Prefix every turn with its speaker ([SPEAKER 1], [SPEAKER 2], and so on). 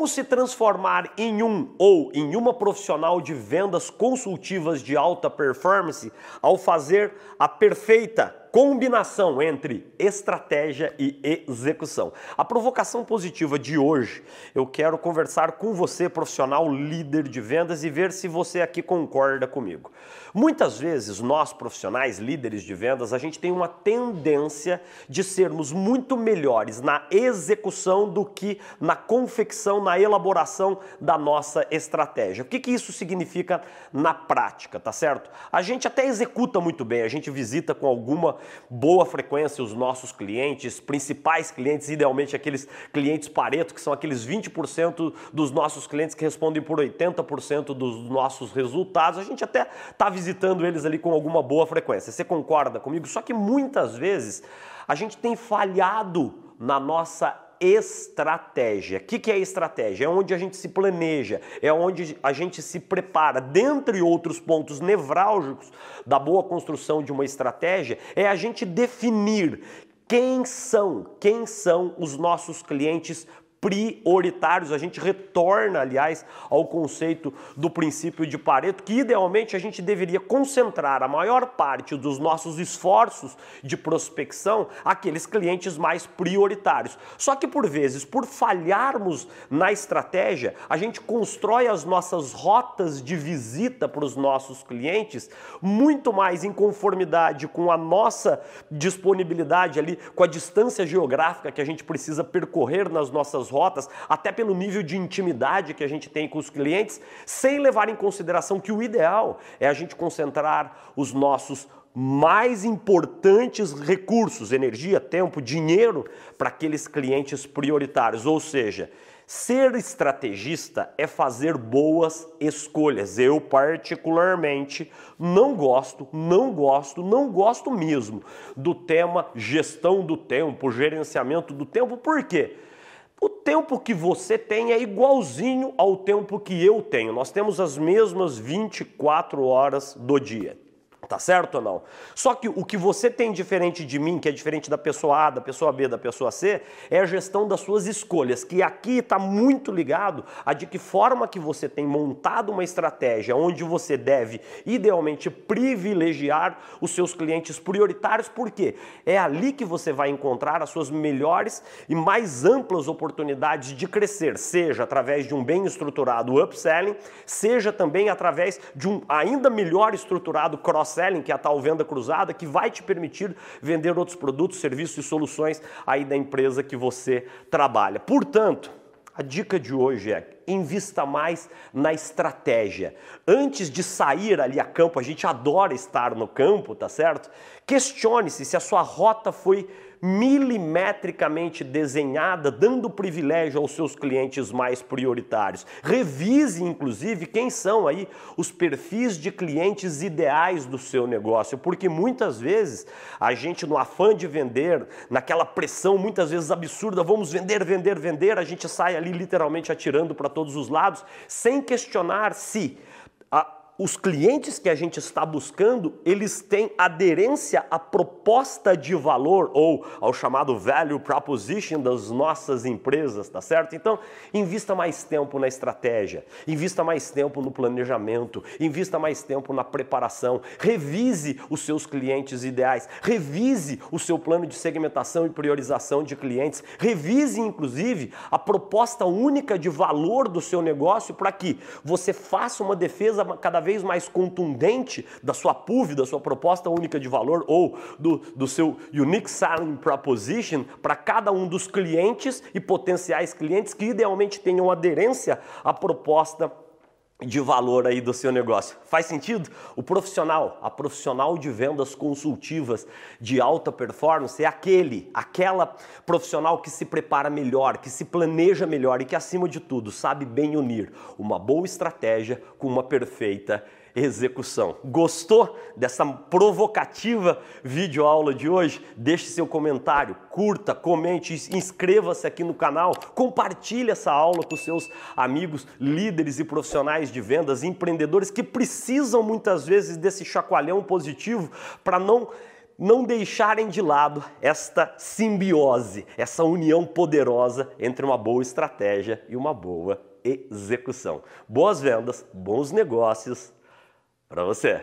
[SPEAKER 1] Como se transformar em um ou em uma profissional de vendas consultivas de alta performance ao fazer a perfeita combinação entre estratégia e execução. A provocação positiva de hoje, eu quero conversar com você, profissional líder de vendas, e ver se você aqui concorda comigo. Muitas vezes, nós profissionais líderes de vendas, a gente tem uma tendência de sermos muito melhores na execução do que na confecção, na elaboração da nossa estratégia. O que, que isso significa na prática, tá certo? A gente até executa muito bem, a gente visita com alguma boa frequência os nossos clientes, principais clientes, idealmente aqueles clientes Pareto, que são aqueles 20% dos nossos clientes que respondem por 80% dos nossos resultados. A gente até está visitando eles ali com alguma boa frequência. Você concorda comigo? Só que muitas vezes a gente tem falhado na nossa estratégia. O que, que é estratégia? É onde a gente se planeja, é onde a gente se prepara. Dentre outros pontos nevrálgicos da boa construção de uma estratégia, é a gente definir quem são, quem são os nossos clientes prioritários. A gente retorna, aliás, ao conceito do princípio de Pareto, que idealmente a gente deveria concentrar a maior parte dos nossos esforços de prospecção aqueles clientes mais prioritários. Só que por vezes, por falharmos na estratégia, a gente constrói as nossas rotas de visita para os nossos clientes muito mais em conformidade com a nossa disponibilidade ali, com a distância geográfica que a gente precisa percorrer nas nossas rotas, até pelo nível de intimidade que a gente tem com os clientes, sem levar em consideração que o ideal é a gente concentrar os nossos mais importantes recursos, energia, tempo, dinheiro, para aqueles clientes prioritários. Ou seja, ser estrategista é fazer boas escolhas. Eu, particularmente, não gosto, não gosto, não gosto mesmo do tema gestão do tempo, gerenciamento do tempo. Por quê? O tempo que você tem é igualzinho ao tempo que eu tenho. Nós temos as mesmas 24 horas do dia. Tá certo ou não? Só que o que você tem diferente de mim, que é diferente da pessoa A, da pessoa B, da pessoa C, é a gestão das suas escolhas, que aqui está muito ligado a de que forma que você tem montado uma estratégia onde você deve, idealmente, privilegiar os seus clientes prioritários, porque é ali que você vai encontrar as suas melhores e mais amplas oportunidades de crescer, seja através de um bem estruturado upselling, seja também através de um ainda melhor estruturado cross cross-selling, que é a tal venda cruzada, que vai te permitir vender outros produtos, serviços e soluções aí da empresa que você trabalha. Portanto, a dica de hoje é invista mais na estratégia. Antes de sair ali a campo, a gente adora estar no campo, tá certo? Questione-se se a sua rota foi milimetricamente desenhada, dando privilégio aos seus clientes mais prioritários. Revise, inclusive, quem são aí os perfis de clientes ideais do seu negócio, porque muitas vezes a gente, no afã de vender, naquela pressão muitas vezes absurda, vamos vender, vender, vender, a gente sai ali literalmente atirando para todos os lados, sem questionar se a, os clientes que a gente está buscando, eles têm aderência à proposta de valor ou ao chamado value proposition das nossas empresas, tá certo? Então, invista mais tempo na estratégia, invista mais tempo no planejamento, invista mais tempo na preparação, revise os seus clientes ideais, revise o seu plano de segmentação e priorização de clientes, revise inclusive a proposta única de valor do seu negócio para que você faça uma defesa cada vez vez mais contundente da sua PUV, da sua proposta única de valor ou do, do seu Unique Selling Proposition para cada um dos clientes e potenciais clientes que idealmente tenham aderência à proposta de valor aí do seu negócio. Faz sentido? O profissional, a profissional de vendas consultivas de alta performance é aquele, aquela profissional que se prepara melhor, que se planeja melhor e que acima de tudo sabe bem unir uma boa estratégia com uma perfeita execução. Gostou dessa provocativa videoaula de hoje? Deixe seu comentário, curta, comente, inscreva-se aqui no canal, compartilhe essa aula com seus amigos, líderes e profissionais de vendas, empreendedores que precisam muitas vezes desse chacoalhão positivo para não não deixarem de lado esta simbiose, essa união poderosa entre uma boa estratégia e uma boa execução. Boas vendas, bons negócios para você.